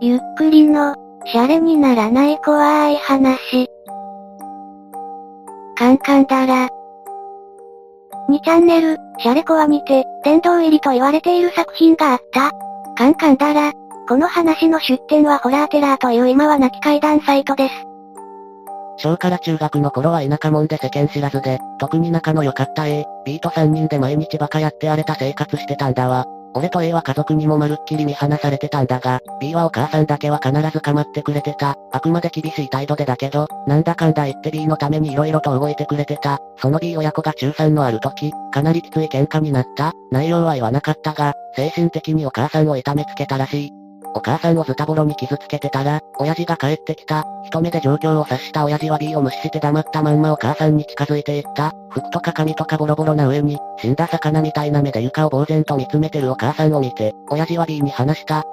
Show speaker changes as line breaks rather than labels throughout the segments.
ゆっくりの、シャレにならない怖い話。カンカンだら。2チャンネル、シャレコアにて、殿堂入りと言われている作品があった。カンカンだら。この話の出典はホラーテラーという今は亡き怪談サイトです。
小から中学の頃は田舎もんで世間知らずで、特に仲の良かった A、B と3人で毎日バカやって荒れた生活してたんだわ。俺と A は家族にもまるっきり見放されてたんだが、B はお母さんだけは必ず構ってくれてた。あくまで厳しい態度でだけど、なんだかんだ言って B のために色々と動いてくれてた。その B 親子が中3のある時、かなりきつい喧嘩になった。内容は言わなかったが、精神的にお母さんを痛めつけたらしい。お母さんをズタボロに傷つけてたら、親父が帰ってきた。一目で状況を察した親父は B を無視して黙ったまんまお母さんに近づいていった。服とか髪とかボロボロな上に、死んだ魚みたいな目で床を呆然と見つめてるお母さんを見て、親父は B に話した。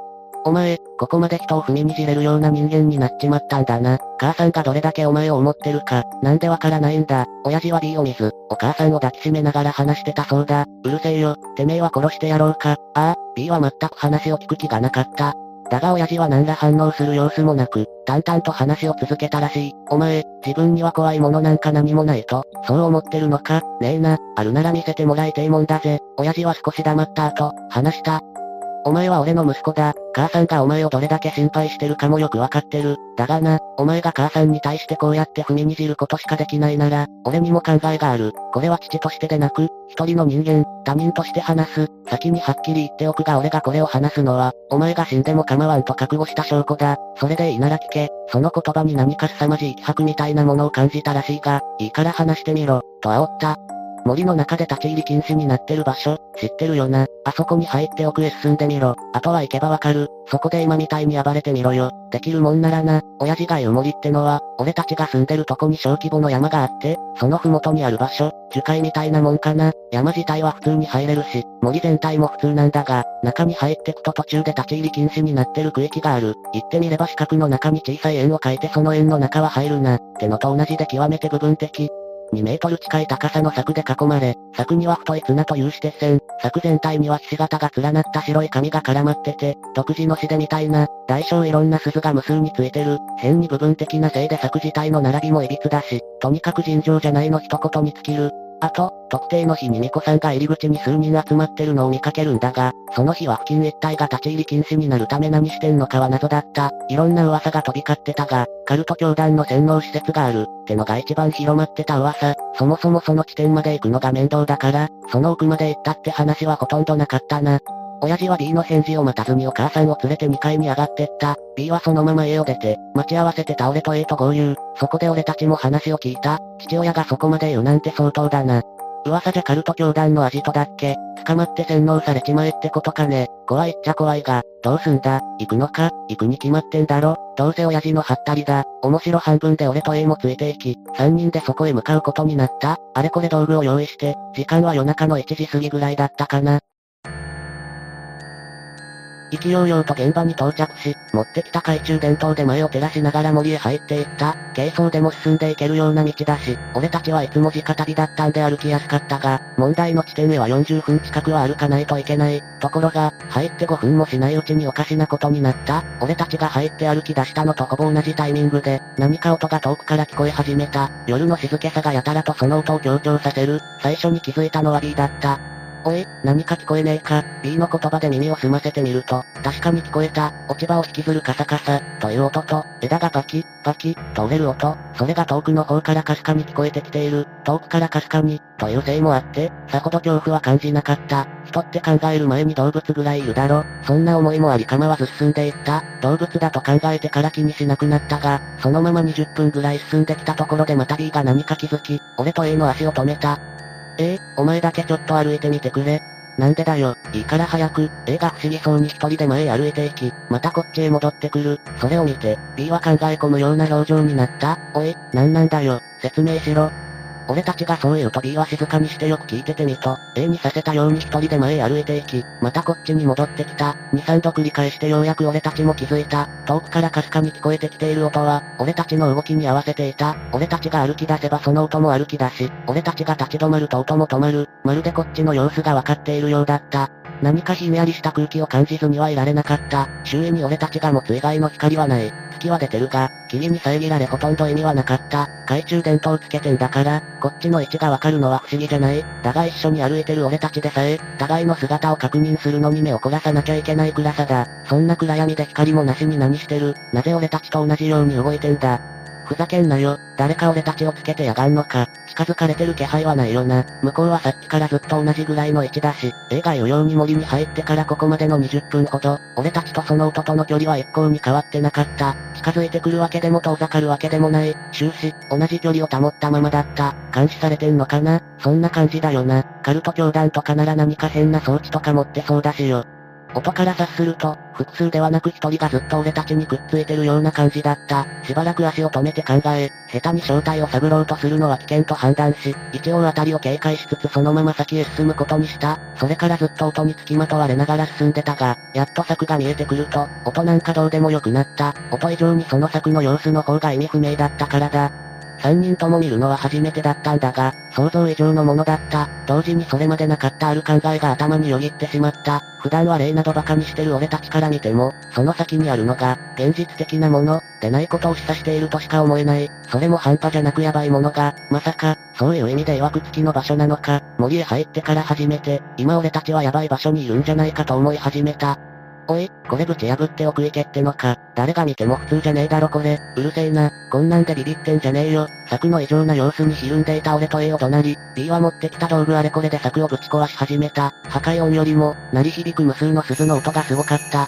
お前、ここまで人を踏みにじれるような人間になっちまったんだな。母さんがどれだけお前を思ってるか、なんでわからないんだ。親父は B を見ず、お母さんを抱きしめながら話してたそうだ。うるせえよ、てめえは殺してやろうか。ああ、B は全く話を聞く気がなかった。だが親父は何ら反応する様子もなく、淡々と話を続けたらしい。お前、自分には怖いものなんか何もないと、そう思ってるのか？ねえな、あるなら見せてもらいてえもんだぜ。親父は少し黙った後、話した。お前は俺の息子だ。母さんがお前をどれだけ心配してるかもよくわかってる。だがな、お前が母さんに対してこうやって踏みにじることしかできないなら、俺にも考えがある。これは父としてでなく、一人の人間、他人として話す。先にはっきり言っておくが俺がこれを話すのは、お前が死んでも構わんと覚悟した証拠だ。それでいいなら聞け。その言葉に何か凄まじい気迫みたいなものを感じたらしいが、いいから話してみろ、と煽った。森の中で立ち入り禁止になってる場所、知ってるよな？あそこに入って奥へ進んでみろ。あとは行けばわかる。そこで今みたいに暴れてみろよ。できるもんならな。親父が言う森ってのは、俺たちが住んでるとこに小規模の山があって、その麓にある場所、樹海みたいなもんかな。山自体は普通に入れるし、森全体も普通なんだが、中に入ってくと途中で立ち入り禁止になってる区域がある。行ってみれば四角の中に小さい円を描いてその円の中は入るな。ってのと同じで極めて部分的。2メートル近い高さの柵で囲まれ、柵には太い綱という指鉄線、柵全体にはひし形が連なった白い紙が絡まってて、独自の詩でみたいな、大小いろんな鈴が無数についてる、変に部分的なせいで柵自体の並びも歪だし、とにかく尋常じゃないの一言に尽きる。あと、特定の日に巫女さんが入り口に数人集まってるのを見かけるんだが、その日は付近一帯が立ち入り禁止になるため何してんのかは謎だった。いろんな噂が飛び交ってたが、カルト教団の洗脳施設がある、ってのが一番広まってた噂。そもそもその地点まで行くのが面倒だから、その奥まで行ったって話はほとんどなかったな。親父は B の返事を待たずにお母さんを連れて2階に上がってった。B はそのまま家を出て、待ち合わせてた俺と A と合流。そこで俺たちも話を聞いた。父親がそこまで言うなんて相当だな。噂じゃカルト教団のアジトだっけ捕まって洗脳されちまえってことかね。怖いっちゃ怖いが、どうすんだ行くのか行くに決まってんだろどうせ親父のハったりだ。面白半分で俺と A もついていき、3人でそこへ向かうことになった。あれこれ道具を用意して、時間は夜中の1時過ぎぐらいだったかな。意気揚々と現場に到着し、持ってきた懐中電灯で前を照らしながら森へ入っていった。軽装でも進んでいけるような道だし、俺たちはいつも直旅だったんで歩きやすかったが、問題の地点へは40分近くは歩かないといけない。ところが、入って5分もしないうちにおかしなことになった。俺たちが入って歩き出したのとほぼ同じタイミングで、何か音が遠くから聞こえ始めた。夜の静けさがやたらとその音を強調させる。最初に気づいたのは B だった。おい、何か聞こえねえか ?B の言葉で耳を澄ませてみると、確かに聞こえた、落ち葉を引きずるカサカサ、という音と、枝がバキ、バキ、と折れる音、それが遠くの方からかすかに聞こえてきている、遠くからかすかに、というせいもあって、さほど恐怖は感じなかった。人って考える前に動物ぐらいいるだろ。そんな思いもあり構わず進んでいった。動物だと考えてから気にしなくなったが、そのまま20分ぐらい進んできたところでまた B が何か気づき、俺と A の足を止めた。ええお前だけちょっと歩いてみてくれ。なんでだよ、いいから早く、A が不思議そうに一人で前へ歩いていき、またこっちへ戻ってくる。それを見て、B は考え込むような表情になった。おい、なんなんだよ、説明しろ。俺たちがそう言うと B は静かにしてよく聞いててみと、A にさせたように一人で前へ歩いていき、またこっちに戻ってきた。二三度繰り返してようやく俺たちも気づいた。遠くからかすかに聞こえてきている音は、俺たちの動きに合わせていた。俺たちが歩き出せばその音も歩き出し、俺たちが立ち止まると音も止まる。まるでこっちの様子がわかっているようだった。何かひんやりした空気を感じずにはいられなかった。周囲に俺たちが持つ以外の光はない。月は出てるが、霧に遮られほとんど意味はなかった。懐中電灯つけてんだから、こっちの位置がわかるのは不思議じゃない。だが一緒に歩いてる俺たちでさえ、互いの姿を確認するのに目を凝らさなきゃいけない暗さだ。そんな暗闇で光もなしに何してるなぜ俺たちと同じように動いてんだふざけんなよ。誰か俺たちをつけてやがんのか。近づかれてる気配はないよな。向こうはさっきからずっと同じぐらいの位置だし、映画余裕に森に入ってからここまでの20分ほど、俺たちとその音との距離は一向に変わってなかった。近づいてくるわけでも遠ざかるわけでもない。終始、同じ距離を保ったままだった。監視されてんのかな？そんな感じだよな。カルト教団とかなら何か変な装置とか持ってそうだしよ。音から察すると、複数ではなく一人がずっと俺たちにくっついてるような感じだった。しばらく足を止めて考え、下手に正体を探ろうとするのは危険と判断し、一応あたりを警戒しつつそのまま先へ進むことにした。それからずっと音につきまとわれながら進んでたが、やっと柵が見えてくると、音なんかどうでもよくなった。音以上にその柵の様子の方が意味不明だったからだ。三人とも見るのは初めてだったんだが、想像以上のものだった。同時にそれまでなかったある考えが頭によぎってしまった。普段は例など馬鹿にしてる俺たちから見ても、その先にあるのが、現実的なもの、でないことを示唆しているとしか思えない。それも半端じゃなくヤバいものが、まさか、そういう意味で曰く付きの場所なのか、森へ入ってから初めて、今俺たちはヤバい場所にいるんじゃないかと思い始めた。おい、これぶち破っておくいけってのか。誰が見ても普通じゃねえだろこれ。うるせえな。こんなんでビビってんじゃねえよ。柵の異常な様子にひるんでいた俺と A を怒鳴り、B は持ってきた道具あれこれで柵をぶち壊し始めた。破壊音よりも、鳴り響く無数の鈴の音がすごかった。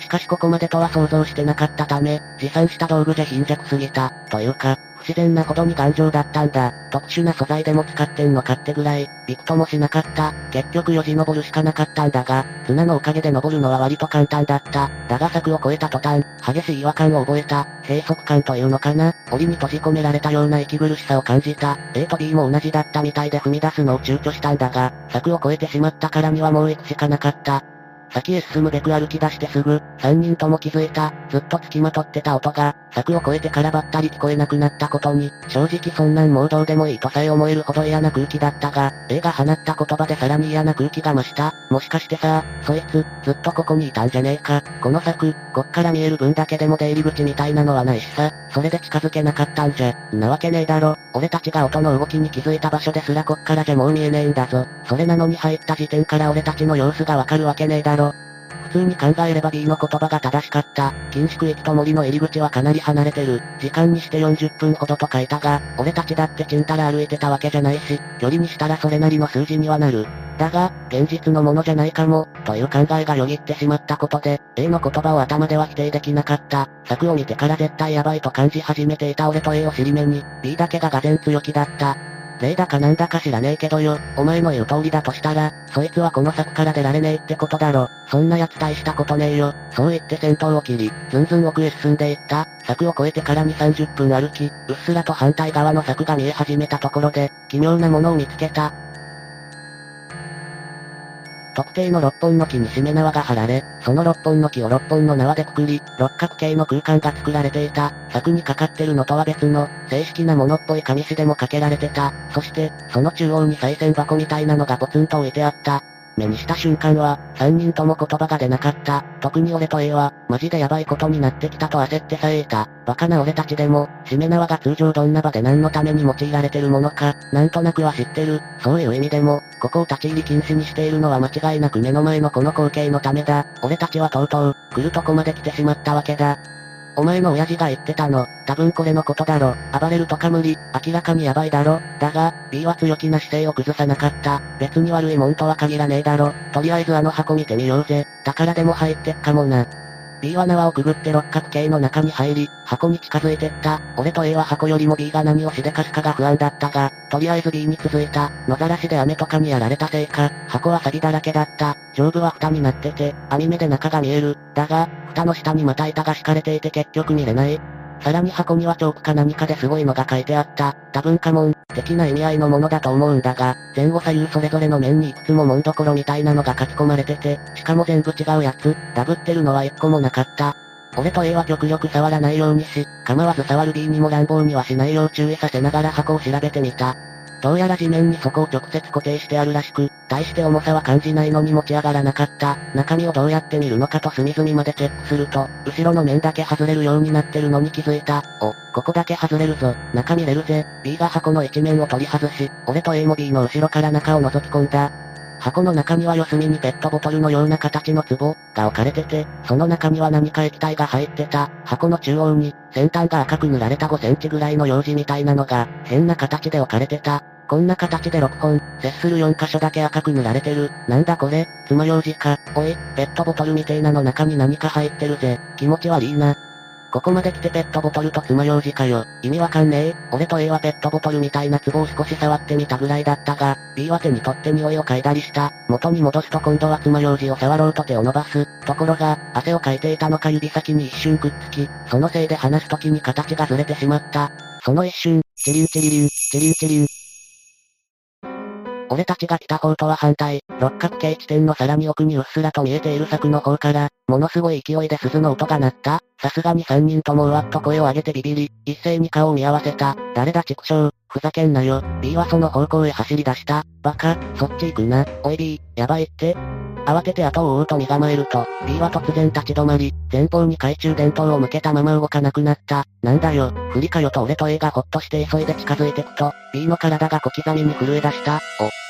しかしここまでとは想像してなかったため、持参した道具じゃ貧弱すぎた。というか、不自然なほどに頑丈だったんだ。特殊な素材でも使ってんのかってぐらい、びくともしなかった。結局よじ登るしかなかったんだが、綱のおかげで登るのは割と簡単だった。だが柵を越えた途端、激しい違和感を覚えた。閉塞感というのかな檻に閉じ込められたような息苦しさを感じた。A と B も同じだったみたいで踏み出すのを躊躇したんだが、柵を越えてしまったからにはもう行くしかなかった。先へ進むべく歩き出してすぐ、三人とも気づいた、ずっと付きまとってた音が、柵を越えてからばったり聞こえなくなったことに、正直そんなんもうどうでもいいとさえ思えるほど嫌な空気だったが、A が放った言葉でさらに嫌な空気が増した。もしかしてさ、そいつ、ずっとここにいたんじゃねえか。この柵、こっから見える分だけでも出入り口みたいなのはないしさ、それで近づけなかったんじゃ。なわけねえだろ。俺たちが音の動きに気づいた場所ですらこっからじゃもう見えねえんだぞ。それなのに入った時点から俺たちの様子がわかるわけねえだろ。普通に考えれば B の言葉が正しかった。禁止区域と森の入り口はかなり離れてる。時間にして40分ほどと書いたが、俺たちだってちんたら歩いてたわけじゃないし、距離にしたらそれなりの数字にはなる。だが、現実のものじゃないかも、という考えがよぎってしまったことで、A の言葉を頭では否定できなかった。策を見てから絶対やばいと感じ始めていた俺と A を尻目に、B だけががぜ強気だった。例だかなんだか知らねえけどよ、お前の言う通りだとしたら、そいつはこの柵から出られねえってことだろ。そんな奴大したことねえよ。そう言って戦闘を切り、ずんずん奥へ進んでいった。柵を越えてから2、30分歩き、うっすらと反対側の柵が見え始めたところで、奇妙なものを見つけた。特定の六本の木にしめ縄が張られ、その六本の木を六本の縄でくくり、六角形の空間が作られていた。柵にかかってるのとは別の、正式なものっぽい紙紙でもかけられてた。そして、その中央に再銭箱みたいなのがポツンと置いてあった。目にした瞬間は、三人とも言葉が出なかった。特に俺と A は、マジでヤバいことになってきたと焦ってさえいた。バカな俺たちでも、締め縄が通常どんな場で何のために用いられてるものか、なんとなくは知ってる。そういう意味でも、ここを立ち入り禁止にしているのは間違いなく目の前のこの光景のためだ。俺たちはとうとう、来るとこまで来てしまったわけだ。お前の親父が言ってたの、多分これのことだろ。暴れるとか無理、明らかにヤバいだろ。だが、B は強気な姿勢を崩さなかった。別に悪いもんとは限らねえだろ。とりあえずあの箱見てみようぜ。宝でも入ってっかもな。B は縄をくぐって六角形の中に入り、箱に近づいてった。俺と A は箱よりも B が何をしでかすかが不安だったが、とりあえず B に続いた。野ざらしで雨とかにやられたせいか、箱は錆だらけだった。上部は蓋になってて、網目で中が見える。だが、蓋の下にまた板が敷かれていて結局見れない。さらに箱にはチョークか何かですごいのが書いてあった。多分家紋、的な意味合いのものだと思うんだが、前後左右それぞれの面にいくつも紋所みたいなのが書き込まれてて、しかも全部違うやつ、ダブってるのは一個もなかった。俺と A は極力触らないようにし、構わず触る B にも乱暴にはしないよう注意させながら箱を調べてみた。どうやら地面にそこを直接固定してあるらしく、大して重さは感じないのに持ち上がらなかった。中身をどうやって見るのかと隅々までチェックすると、後ろの面だけ外れるようになってるのに気づいた。お、ここだけ外れるぞ。中見れるぜ。B が箱の一面を取り外し、俺と A も B の後ろから中を覗き込んだ。箱の中には四隅にペットボトルのような形の壺が置かれてて、その中には何か液体が入ってた。箱の中央に、先端が赤く塗られた5センチぐらいの用紙みたいなのが、変な形で置かれてた。こんな形で6本、接する4箇所だけ赤く塗られてる。なんだこれ、爪楊枝か。おい、ペットボトルみてえなの中に何か入ってるぜ。気持ち悪いな。ここまで来てペットボトルと爪楊枝かよ。意味わかんねえ。俺と A はペットボトルみたいな壺を少し触ってみたぐらいだったが、B は手に取って匂いを嗅いだりした。元に戻すと今度は爪楊枝を触ろうと手を伸ばす。ところが、汗をかいていたのか指先に一瞬くっつき、そのせいで離す時に形がずれてしまった。その一瞬、チリンチリリン、チリンチリン、俺たちが来た方とは反対、六角形地点のさらに奥にうっすらと見えている柵の方から、ものすごい勢いで鈴の音が鳴った。さすがに三人ともうわっと声を上げてビビり、一斉に顔を見合わせた。誰だ畜生、ふざけんなよ。B はその方向へ走り出した。バカ、そっち行くな。おい B、やばいって。慌てて後を追うと身構えると、B は突然立ち止まり、前方に懐中電灯を向けたまま動かなくなった。なんだよ、不利かよと俺と A がほっとして急いで近づいてくと、B の体が小刻みに震え出した。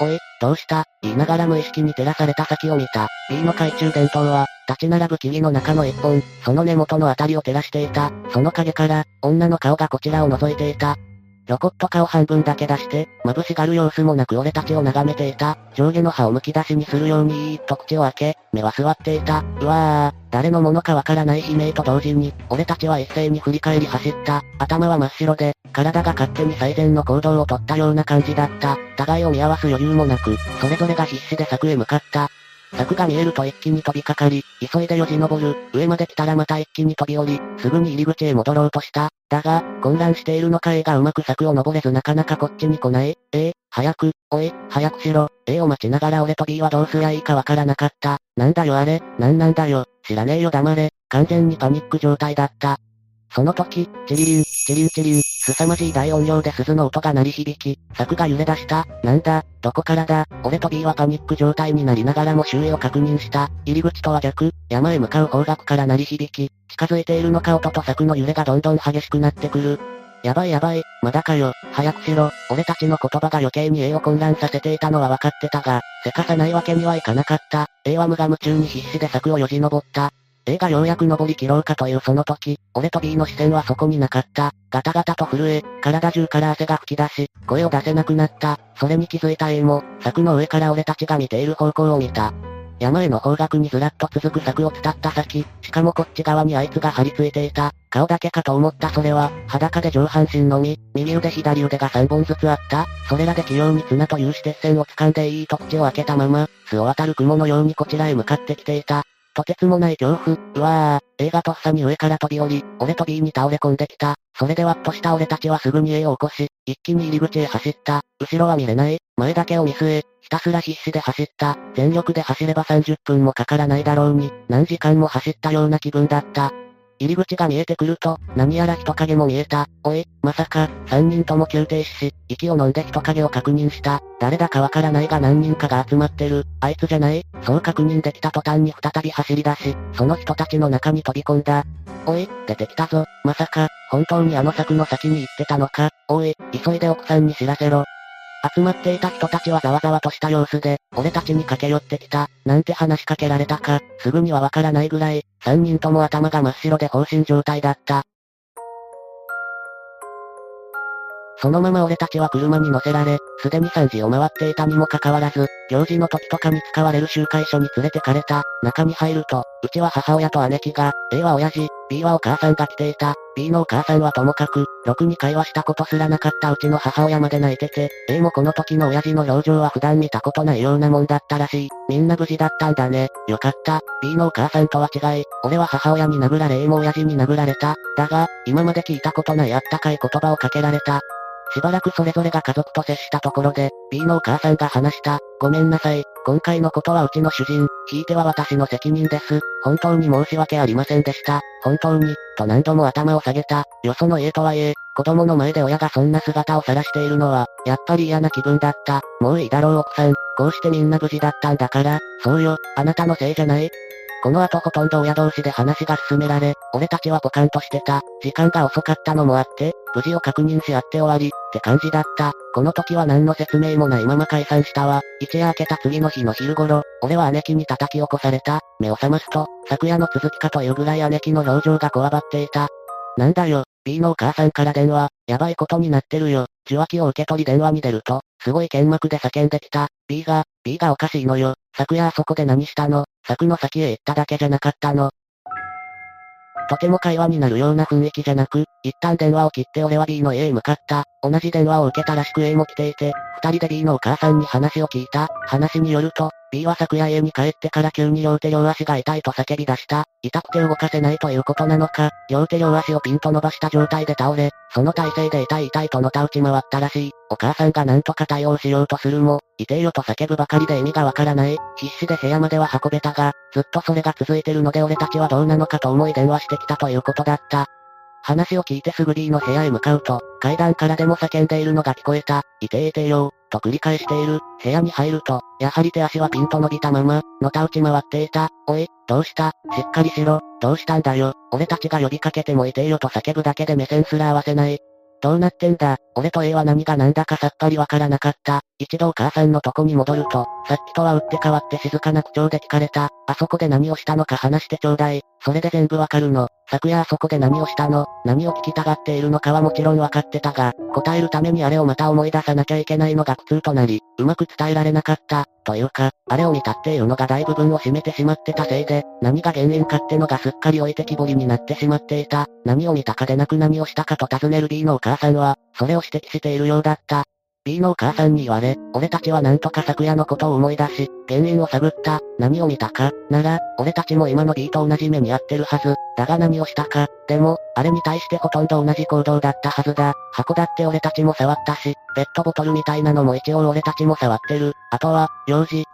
お、おい、どうした？言いながら無意識に照らされた先を見た。B の懐中電灯は、立ち並ぶ木々の中の一本、その根元のあたりを照らしていた。その影から、女の顔がこちらを覗いていた。ひょこっと顔半分だけ出して、眩しがる様子もなく俺たちを眺めていた。上下の歯をむき出しにするようにいーっと口を開け、目は座っていた。うわー、誰のものかわからない悲鳴と同時に、俺たちは一斉に振り返り走った。頭は真っ白で、体が勝手に最善の行動をとったような感じだった。互いを見合わす余裕もなく、それぞれが必死で柵へ向かった。柵が見えると一気に飛びかかり、急いでよじ登る、上まで来たらまた一気に飛び降り、すぐに入り口へ戻ろうとした。だが、混乱しているのか A がうまく柵を登れずなかなかこっちに来ない。A、早く、おい、早くしろ。A を待ちながら俺と B はどうすりゃいいかわからなかった。なんだよあれ、なんなんだよ、知らねえよ黙れ。完全にパニック状態だった。その時、チリリン、チリンチリン、凄まじい大音量で鈴の音が鳴り響き、柵が揺れ出した。なんだ、どこからだ？俺と B はパニック状態になりながらも周囲を確認した。入り口とは逆、山へ向かう方角から鳴り響き、近づいているのか音と柵の揺れがどんどん激しくなってくる。やばいやばい、まだかよ、早くしろ。俺たちの言葉が余計に A を混乱させていたのは分かってたが、せかさないわけにはいかなかった。A は無我夢中に必死で柵をよじ登った。A がようやく登り切ろうかというその時、俺と B の視線はそこになかった。ガタガタと震え、体中から汗が吹き出し、声を出せなくなった。それに気づいた A も、柵の上から俺たちが見ている方向を見た。山への方角にずらっと続く柵を伝った先、しかもこっち側にあいつが張り付いていた。顔だけかと思ったそれは、裸で上半身のみ、右腕左腕が3本ずつあった。それらで器用に綱という指鉄線を掴んでいいと口を開けたまま、巣を渡る雲のようにこちらへ向かってきていた。とてつもない恐怖。うわぁ、A がとっさに上から飛び降り、俺と B に倒れ込んできた。それでワッとした俺たちはすぐに A を起こし、一気に入り口へ走った。後ろは見れない。前だけを見据え、ひたすら必死で走った。全力で走れば30分もかからないだろうに、何時間も走ったような気分だった。入り口が見えてくると、何やら人影も見えた。おい、まさか、三人とも急停止し、息を飲んで人影を確認した。誰だかわからないが何人かが集まってる。あいつじゃないそう確認できた途端に再び走り出し、その人たちの中に飛び込んだ。おい、出てきたぞ。まさか、本当にあの柵の先に行ってたのか。おい、急いで奥さんに知らせろ。集まっていた人たちはざわざわとした様子で、俺たちに駆け寄ってきた、なんて話しかけられたか、すぐにはわからないぐらい、三人とも頭が真っ白で放心状態だった。そのまま俺たちは車に乗せられ、すでに3時を回っていたにもかかわらず、行事の時とかに使われる集会所に連れてかれた。中に入ると、うちは母親と姉貴が、A は親父、B はお母さんが来ていた。B のお母さんはともかく、ろくに会話したことすらなかったうちの母親まで泣いてて、A もこの時の親父の表情は普段見たことないようなもんだったらしい。みんな無事だったんだね。よかった。B のお母さんとは違い、俺は母親に殴られ A も親父に殴られた。だが、今まで聞いたことないあったかい言葉をかけられた。しばらくそれぞれが家族と接したところで、B のお母さんが話した。ごめんなさい。今回のことはうちの主人、ひいては私の責任です。本当に申し訳ありませんでした。本当に、と何度も頭を下げた。よその家とはいえ、子供の前で親がそんな姿を晒しているのは、やっぱり嫌な気分だった。もういいだろう奥さん。こうしてみんな無事だったんだから、そうよ、あなたのせいじゃない。この後ほとんど親同士で話が進められ、俺たちはポカンとしてた。時間が遅かったのもあって、無事を確認し合って終わり、って感じだった。この時は何の説明もないまま解散したわ。一夜明けた次の日の昼頃、俺は姉貴に叩き起こされた。目を覚ますと、昨夜の続きかというぐらい姉貴の表情がこわばっていた。なんだよ、B のお母さんから電話、やばいことになってるよ。受話器を受け取り電話に出ると、すごい剣幕で叫んできた。B が、B がおかしいのよ。昨夜あそこで何したの？柵の先へ行っただけじゃなかったの。とても会話になるような雰囲気じゃなく、一旦電話を切って俺は B の家へ向かった。同じ電話を受けたらしく A も来ていて、二人で B のお母さんに話を聞いた。話によると、B は昨夜家に帰ってから急に両手両足が痛いと叫び出した。痛くて動かせないということなのか、両手両足をピンと伸ばした状態で倒れ、その体勢で痛い痛いとのた打ち回ったらしい。お母さんが何とか対応しようとするも、痛えよと叫ぶばかりで意味がわからない。必死で部屋までは運べたが、ずっとそれが続いてるので俺たちはどうなのかと思い電話してきたということだった。話を聞いてすぐ B の部屋へ向かうと、階段からでも叫んでいるのが聞こえた。いていてよと繰り返している。部屋に入ると、やはり手足はピンと伸びたまま、のた打ち回っていた。おい、どうした？しっかりしろ。どうしたんだよ？俺たちが呼びかけてもいてよと叫ぶだけで目線すら合わせない。どうなってんだ？俺と A は何が何だかさっぱりわからなかった。一度お母さんのとこに戻ると、さっきとは打って変わって静かな口調で聞かれた。あそこで何をしたのか話してちょうだい。それで全部わかるの。昨夜あそこで何をしたの？何を聞きたがっているのかはもちろんわかってたが、答えるためにあれをまた思い出さなきゃいけないのが苦痛となり、うまく伝えられなかった。というか、あれを見たっていうのが大部分を占めてしまってたせいで、何が原因かってのがすっかり置いてきぼりになってしまっていた。何を見たかでなく何をしたかと尋ねる B のお母さんは、それを指摘しているようだった。B のお母さんに言われ、俺たちはなんとか昨夜のことを思い出し、原因を探った、何を見たか、なら、俺たちも今の B と同じ目に遭ってるはず、だが何をしたか、でも、あれに対してほとんど同じ行動だったはずだ。箱だって俺たちも触ったし、ペットボトルみたいなのも一応俺たちも触ってる。あとは、幼児。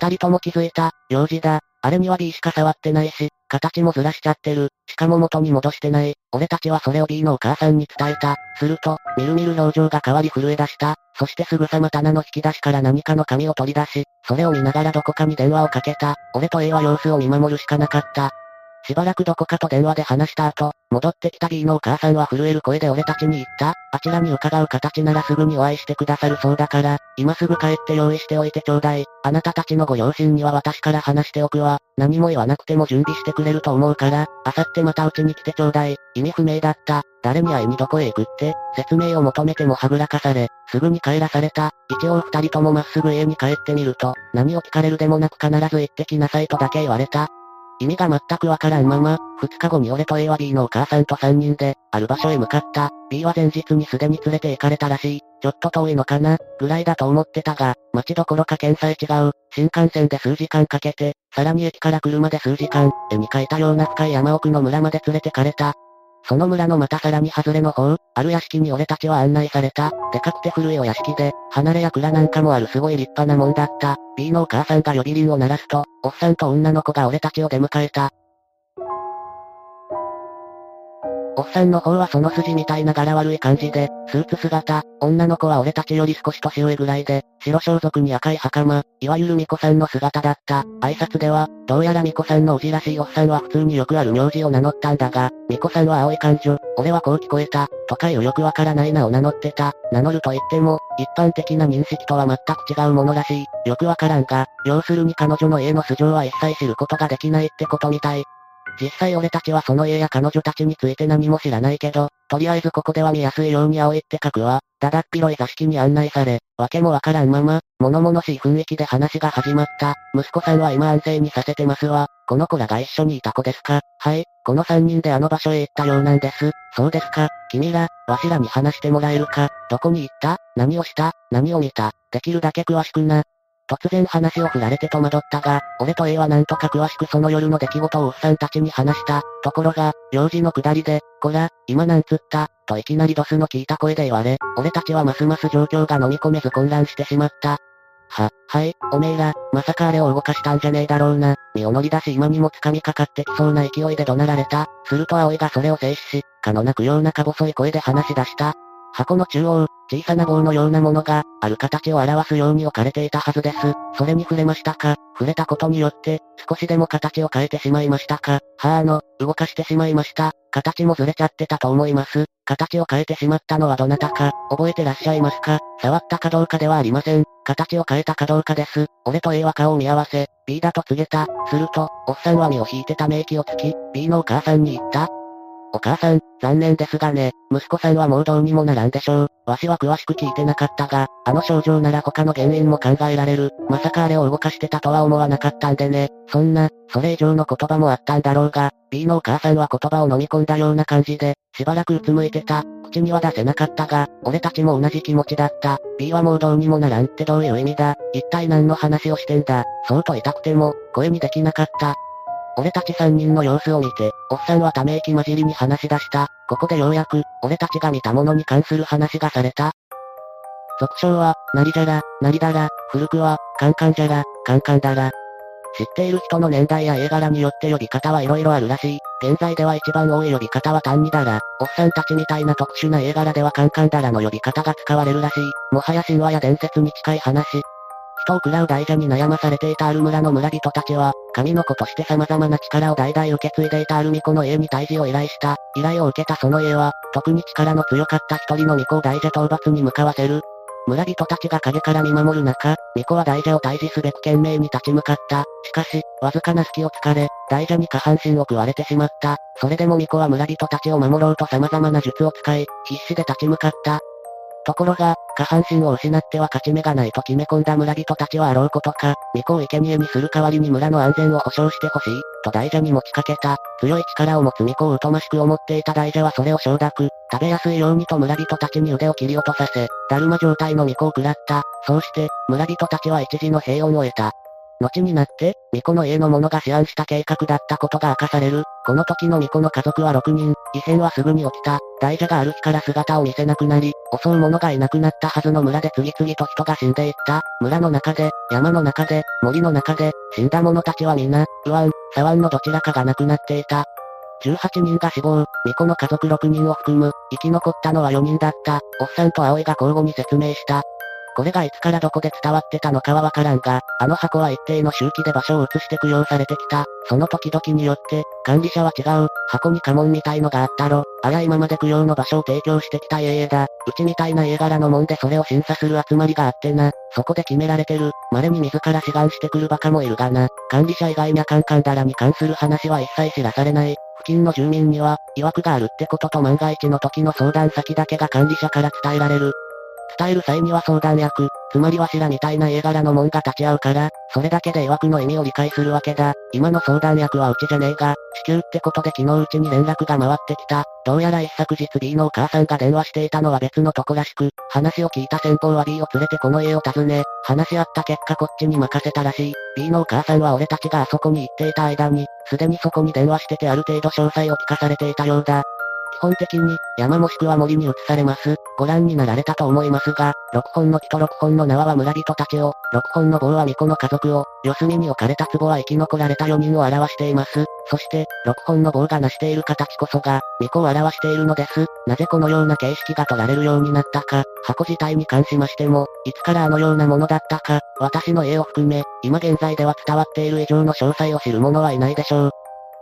二人とも気づいた、幼児だ。あれには B しか触ってないし、形もずらしちゃってる。しかも元に戻してない。俺たちはそれを B のお母さんに伝えた。すると、みるみる表情が変わり震え出した。そしてすぐさま棚の引き出しから何かの紙を取り出し、それを見ながらどこかに電話をかけた。俺と A は様子を見守るしかなかった。しばらくどこかと電話で話した後、戻ってきた B のお母さんは震える声で俺たちに言った。あちらに伺う形ならすぐにお会いしてくださるそうだから、今すぐ帰って用意しておいてちょうだい。あなたたちのご両親には私から話しておくわ。何も言わなくても準備してくれると思うから、あさってまたうちに来てちょうだい。意味不明だった。誰に会いにどこへ行くって、説明を求めてもはぐらかされ、すぐに帰らされた。一応二人ともまっすぐ家に帰ってみると、何を聞かれるでもなく必ず行ってきなさいとだけ言われた。意味が全くわからんまま、2日後に俺と A は B のお母さんと3人で、ある場所へ向かった。B は前日にすでに連れて行かれたらしい。ちょっと遠いのかなぐらいだと思ってたが、街どころか県さえ違う。新幹線で数時間かけて、さらに駅から車で数時間、絵に描いたような深い山奥の村まで連れてかれた。その村のまたさらに外れの方、ある屋敷に俺たちは案内された。でかくて古いお屋敷で、離れや蔵なんかもあるすごい立派なもんだった。B のお母さんが呼び鈴を鳴らすと、おっさんと女の子が俺たちを出迎えた。おっさんの方はその筋みたいな柄悪い感じで、スーツ姿、女の子は俺たちより少し年上ぐらいで、白装束に赤い袴、いわゆる巫女さんの姿だった。挨拶では、どうやら巫女さんのおじらしいおっさんは普通によくある名字を名乗ったんだが、巫女さんは青い感情、俺はこう聞こえた、とかいうよくわからないなを名乗ってた。名乗ると言っても、一般的な認識とは全く違うものらしい。よくわからんが、要するに彼女の家の素性は一切知ることができないってことみたい。実際俺たちはその家や彼女たちについて何も知らないけど、とりあえずここでは見やすいように青いって書くわ。だだっ広い座敷に案内され、わけもわからんまま、物々しい雰囲気で話が始まった。息子さんは今安静にさせてますわ。この子らが一緒にいた子ですか？はい、この三人であの場所へ行ったようなんです。そうですか、君ら、わしらに話してもらえるか？どこに行った？何をした？何を見た？できるだけ詳しくな。突然話を振られて戸惑ったが、俺と A はなんとか詳しくその夜の出来事をおっさんたちに話した。ところが、用事の下りで、こら、今なんつった？といきなりドスの聞いた声で言われ、俺たちはますます状況が飲み込めず混乱してしまった。は、はい、おめえら、まさかあれを動かしたんじゃねえだろうな。身を乗り出し今にも掴みかかってきそうな勢いで怒鳴られた。すると葵がそれを制止し、かのなくようなか細い声で話し出した。箱の中央、小さな棒のようなものが、ある形を表すように置かれていたはずです。それに触れましたか？触れたことによって、少しでも形を変えてしまいましたか？はあの、動かしてしまいました。形もずれちゃってたと思います。形を変えてしまったのはどなたか、覚えてらっしゃいますか？触ったかどうかではありません。形を変えたかどうかです。俺と A は顔を見合わせ、B だと告げた。すると、おっさんは身を引いてため息をつき、B のお母さんに言った。お母さん、残念ですがね、息子さんはもうどうにもならんでしょう。わしは詳しく聞いてなかったが、あの症状なら他の原因も考えられる。まさかあれを動かしてたとは思わなかったんでね。そんな、それ以上の言葉もあったんだろうが、B のお母さんは言葉を飲み込んだような感じで、しばらくうつむいてた。口には出せなかったが、俺たちも同じ気持ちだった。B はもうどうにもならんってどういう意味だ一体何の話をしてんだそうと痛くても、声にできなかった。俺たち三人の様子を見て、おっさんはため息混じりに話し出した。ここでようやく、俺たちが見たものに関する話がされた。俗称は、なりじゃら、なりだら、古くは、カンカンじゃら、カンカンだら。知っている人の年代や絵柄によって呼び方はいろいろあるらしい。現在では一番多い呼び方は単にだら。おっさんたちみたいな特殊な絵柄ではカンカンだらの呼び方が使われるらしい。もはや神話や伝説に近い話。人を食らう大蛇に悩まされていたある村の村人たちは、神の子として様々な力を代々受け継いでいたある巫女の家に退治を依頼した。依頼を受けたその家は、特に力の強かった一人の巫女を大蛇討伐に向かわせる。村人たちが影から見守る中、巫女は大蛇を退治すべく懸命に立ち向かった。しかし、わずかな隙を突かれ、大蛇に下半身を食われてしまった。それでも巫女は村人たちを守ろうと様々な術を使い、必死で立ち向かった。ところが、下半身を失っては勝ち目がないと決め込んだ村人たちはあろうことか、巫女を生贄にする代わりに村の安全を保障してほしい、と大蛇に持ちかけた。強い力を持つ巫女を疎ましく思っていた大蛇はそれを承諾。食べやすいようにと村人たちに腕を切り落とさせ、だるま状態の巫女を食らった。そうして、村人たちは一時の平穏を得た。後になって、巫女の家の者が思案した計画だったことが明かされる。この時の巫女の家族は6人、異変はすぐに起きた。大蛇がある日から姿を見せなくなり、襲う者がいなくなったはずの村で次々と人が死んでいった。村の中で、山の中で、森の中で、死んだ者たちは皆、ウワン、サワンのどちらかが亡くなっていた。18人が死亡、巫女の家族6人を含む、生き残ったのは4人だった。おっさんと葵が交互に説明した。これがいつからどこで伝わってたのかはわからんが、あの箱は一定の周期で場所を移して供養されてきた。その時々によって、管理者は違う、箱に家紋みたいのがあったろ。あや今まで供養の場所を提供してきた家々だ。うちみたいな家柄のもんでそれを審査する集まりがあってな。そこで決められてる。稀に自ら志願してくるバカもいるがな。管理者以外にゃカンカンだらに関する話は一切知らされない。付近の住民には、曰くがあるってことと万が一の時の相談先だけが管理者から伝えられる。伝える際には相談役、つまりわしらみたいな家柄のもんが立ち会うから、それだけで曰くの意味を理解するわけだ。今の相談役はうちじゃねえが、支給ってことで昨日うちに連絡が回ってきた。どうやら一昨日 B のお母さんが電話していたのは別のとこらしく、話を聞いた先方は B を連れてこの家を訪ね、話し合った結果こっちに任せたらしい。B のお母さんは俺たちがあそこに行っていた間に、すでにそこに電話しててある程度詳細を聞かされていたようだ。基本的に、山もしくは森に移されます。ご覧になられたと思いますが、6本の木と6本の縄は村人たちを、6本の棒は巫女の家族を、四隅に置かれた壺は生き残られた4人を表しています。そして、6本の棒が成している形こそが、巫女を表しているのです。なぜこのような形式が取られるようになったか、箱自体に関しましても、いつからあのようなものだったか、私の家を含め、今現在では伝わっている以上の詳細を知る者はいないでしょう。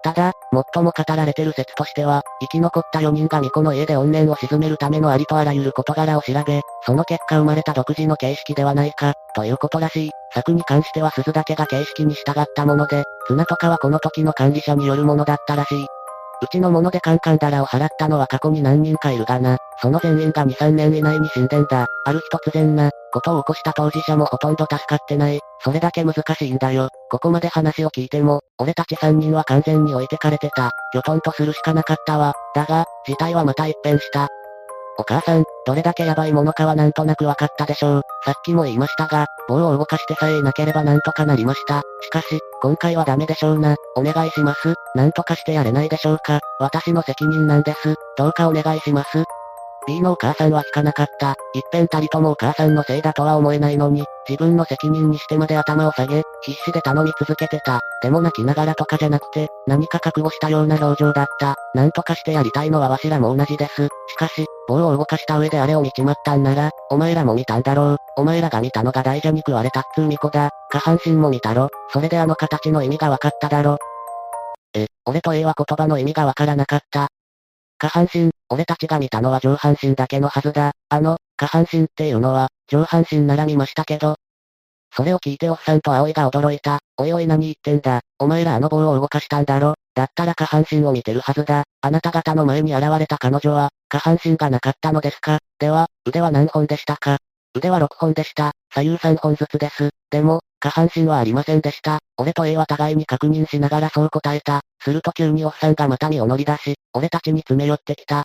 ただ、最も語られてる説としては、生き残った4人が巫女の家で怨念を鎮めるためのありとあらゆる事柄を調べ、その結果生まれた独自の形式ではないか、ということらしい。策に関しては鈴だけが形式に従ったもので、綱とかはこの時の管理者によるものだったらしい。うちのものでカンカンダラを払ったのは過去に何人かいるがな。その全員が2、3年以内に死んでんだ。ある日突然な、ことを起こした当事者もほとんど助かってない。それだけ難しいんだよ。ここまで話を聞いても、俺たち3人は完全に置いてかれてた。きょとんとするしかなかったわ。だが、事態はまた一変した。お母さん、どれだけヤバいものかはなんとなくわかったでしょう。さっきも言いましたが、棒を動かしてさえいなければなんとかなりました。しかし、今回はダメでしょうな。お願いします。なんとかしてやれないでしょうか。私の責任なんです。どうかお願いします。B のお母さんは引かなかった。一遍たりともお母さんのせいだとは思えないのに、自分の責任にしてまで頭を下げ、必死で頼み続けてた。でも泣きながらとかじゃなくて、何か覚悟したような表情だった。なんとかしてやりたいのはわしらも同じです。しかし、棒を動かした上であれを見ちまったんなら、お前らも見たんだろう。お前らが見たのが大蛇に食われたっつう巫女だ。下半身も見たろ。それであの形の意味がわかっただろ。え、俺と A は言葉の意味がわからなかった。下半身、俺たちが見たのは上半身だけのはずだ。あの、下半身っていうのは、上半身なら見ましたけど。それを聞いておっさんと葵が驚いた。おいおい何言ってんだ。お前らあの棒を動かしたんだろ。だったら下半身を見てるはずだ。あなた方の前に現れた彼女は、下半身がなかったのですかでは、腕は何本でしたか腕は6本でした。左右3本ずつです。でも、下半身はありませんでした。俺と A は互いに確認しながらそう答えた。すると急におっさんがまた身を乗り出し、俺たちに詰め寄ってきた。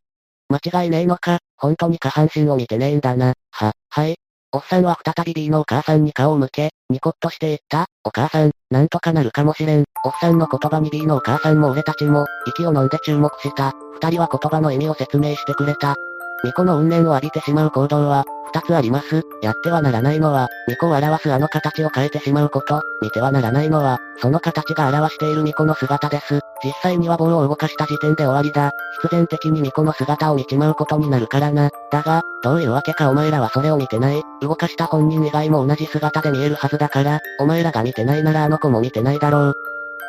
間違いねえのか？本当に下半身を見てねえんだな。は、はい。おっさんは再び B のお母さんに顔を向け、ニコッとして言った。お母さん、なんとかなるかもしれん。おっさんの言葉に B のお母さんも俺たちも、息を飲んで注目した。二人は言葉の意味を説明してくれた。巫女の怨念を浴びてしまう行動は、二つあります。やってはならないのは、巫女を表すあの形を変えてしまうこと。見てはならないのは、その形が表している巫女の姿です。実際には棒を動かした時点で終わりだ。必然的に巫女の姿を見ちまうことになるからな。だが、どういうわけかお前らはそれを見てない。動かした本人以外も同じ姿で見えるはずだから、お前らが見てないならあの子も見てないだろう。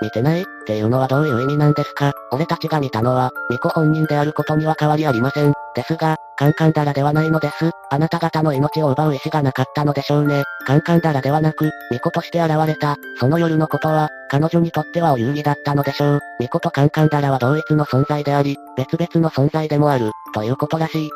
見てないっていうのはどういう意味なんですか俺たちが見たのは、巫女本人であることには変わりありません。ですが、カンカンダラではないのです。あなた方の命を奪う意志がなかったのでしょうね。カンカンダラではなく、巫女として現れた、その夜のことは、彼女にとってはお遊戯だったのでしょう。巫女とカンカンダラは同一の存在であり、別々の存在でもある、ということらしい。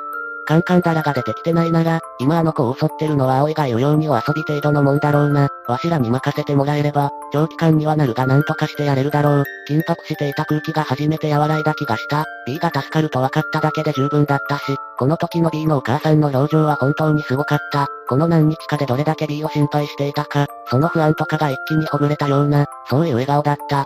カンカンダラが出てきてないなら、今あの子を襲ってるのは葵が言うようにお遊び程度のもんだろうな。わしらに任せてもらえれば、長期間にはなるが何とかしてやれるだろう。緊迫していた空気が初めて和らいだ気がした。B が助かると分かっただけで十分だったし、この時の B のお母さんの表情は本当にすごかった。この何日かでどれだけ B を心配していたか、その不安とかが一気にほぐれたような、そういう笑顔だった。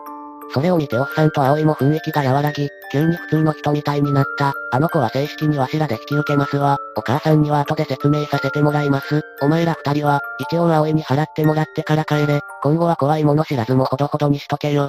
それを見ておっさんと葵も雰囲気が和らぎ、急に普通の人みたいになった。あの子は正式にわしらで引き受けますわ。お母さんには後で説明させてもらいます。お前ら二人は、一応葵に払ってもらってから帰れ。今後は怖いもの知らずもほどほどにしとけよ。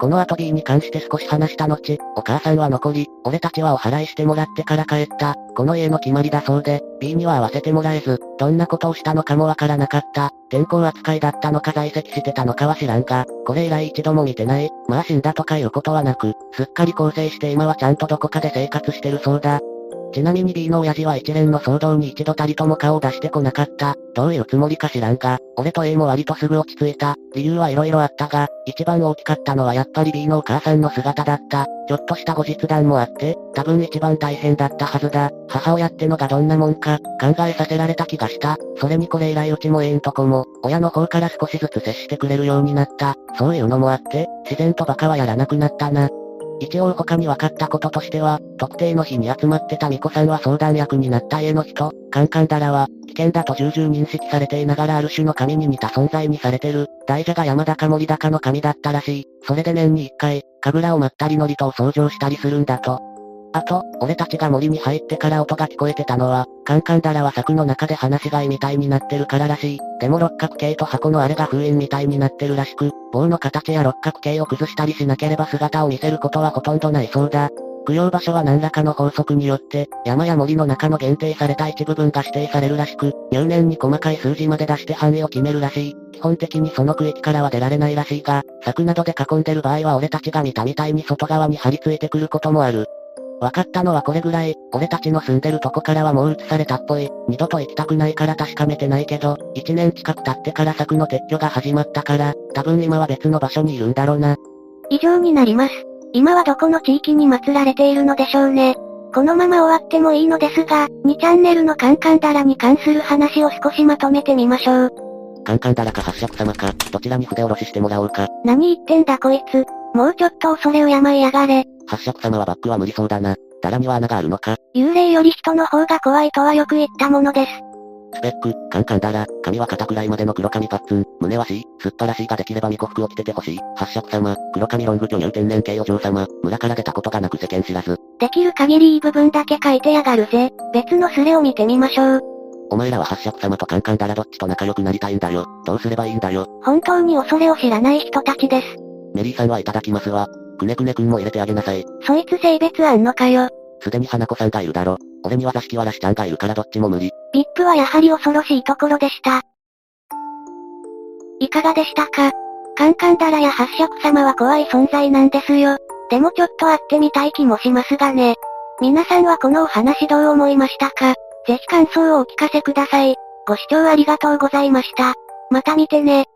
この後 B に関して少し話した後、お母さんは残り、俺たちはお払いしてもらってから帰った。この家の決まりだそうで、B には会わせてもらえず、どんなことをしたのかもわからなかった。天候扱いだったのか在籍してたのかは知らんが、これ以来一度も見てない。まあ死んだとかいうことはなく、すっかり構成して今はちゃんとどこかで生活してるそうだ。ちなみに B の親父は一連の騒動に一度たりとも顔を出してこなかった。どういうつもりか知らんが、俺と A も割とすぐ落ち着いた。理由はいろいろあったが、一番大きかったのはやっぱり B のお母さんの姿だった。ちょっとした後日談もあって、多分一番大変だったはずだ。母親ってのがどんなもんか、考えさせられた気がした。それにこれ以来うちもええんとこも、親の方から少しずつ接してくれるようになった。そういうのもあって、自然とバカはやらなくなったな。一応他に分かったこととしては、特定の日に集まってた巫女さんは相談役になった家の人、カンカンダラは、危険だと重々認識されていながらある種の神に似た存在にされてる。大蛇が山高森高の神だったらしい。それで年に一回、神楽を待ったりのりとを掃除したりするんだと。あと、俺たちが森に入ってから音が聞こえてたのは、カンカンダラは柵の中で放し飼いみたいになってるかららしい。でも六角形と箱のあれが封印みたいになってるらしく、棒の形や六角形を崩したりしなければ姿を見せることはほとんどないそうだ。供養場所は何らかの法則によって、山や森の中の限定された一部分が指定されるらしく、入念に細かい数字まで出して範囲を決めるらしい。基本的にその区域からは出られないらしいが、柵などで囲んでる場合は俺たちが見たみたいに外側に張り付いてくることもある。分かったのはこれぐらい、俺たちの住んでるとこからはもう移されたっぽい。二度と行きたくないから確かめてないけど、一年近く経ってから柵の撤去が始まったから、多分今は別の場所にいるんだろうな。
以上になります。今はどこの地域に祀られているのでしょうね。このまま終わってもいいのですが、2チャンネルのカンカンダラに関する話を少しまとめてみましょう。
カンカンダラか八尺様か、どちらに筆下ろししてもらおうか。
何言ってんだこいつ。もうちょっと恐れを病いやがれ。
八尺様はバックは無理そうだな。ダラには穴があるのか
幽霊より人の方が怖いとはよく言ったものです。
スペック、カンカンダラ、髪は肩くらいまでの黒髪パッツン、胸は C、すっぱらしいができれば巫女服を着ててほしい。八尺様、黒髪ロング巨乳天然系お嬢様、村から出たことがなく世間知らず。
できる限りいい部分だけ書いてやがるぜ。別のスレを見てみましょう。
お前らは八尺様とカンカンダラどっちと仲良くなりたいんだよ。どうすればいいんだよ。
本当に恐れを知らない人たちです。
メリーさんはいただきますわ。くねくねくんも入れてあげなさい。
そいつ性別あんのかよ。
すでに花子さんがいるだろ。俺には座敷わらしちゃんがいるからどっちも無理。
ビップはやはり恐ろしいところでした。いかがでしたか？カンカンダラや八尺様は怖い存在なんですよ。でもちょっと会ってみたい気もしますがね。皆さんはこのお話どう思いましたか？ぜひ感想をお聞かせください。ご視聴ありがとうございました。また見てね。